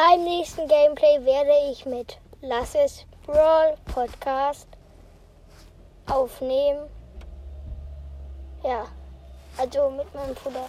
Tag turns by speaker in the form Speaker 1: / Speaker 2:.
Speaker 1: Beim nächsten Gameplay werde ich mit Lasses Brawl Podcast aufnehmen. Ja, also mit meinem Bruder.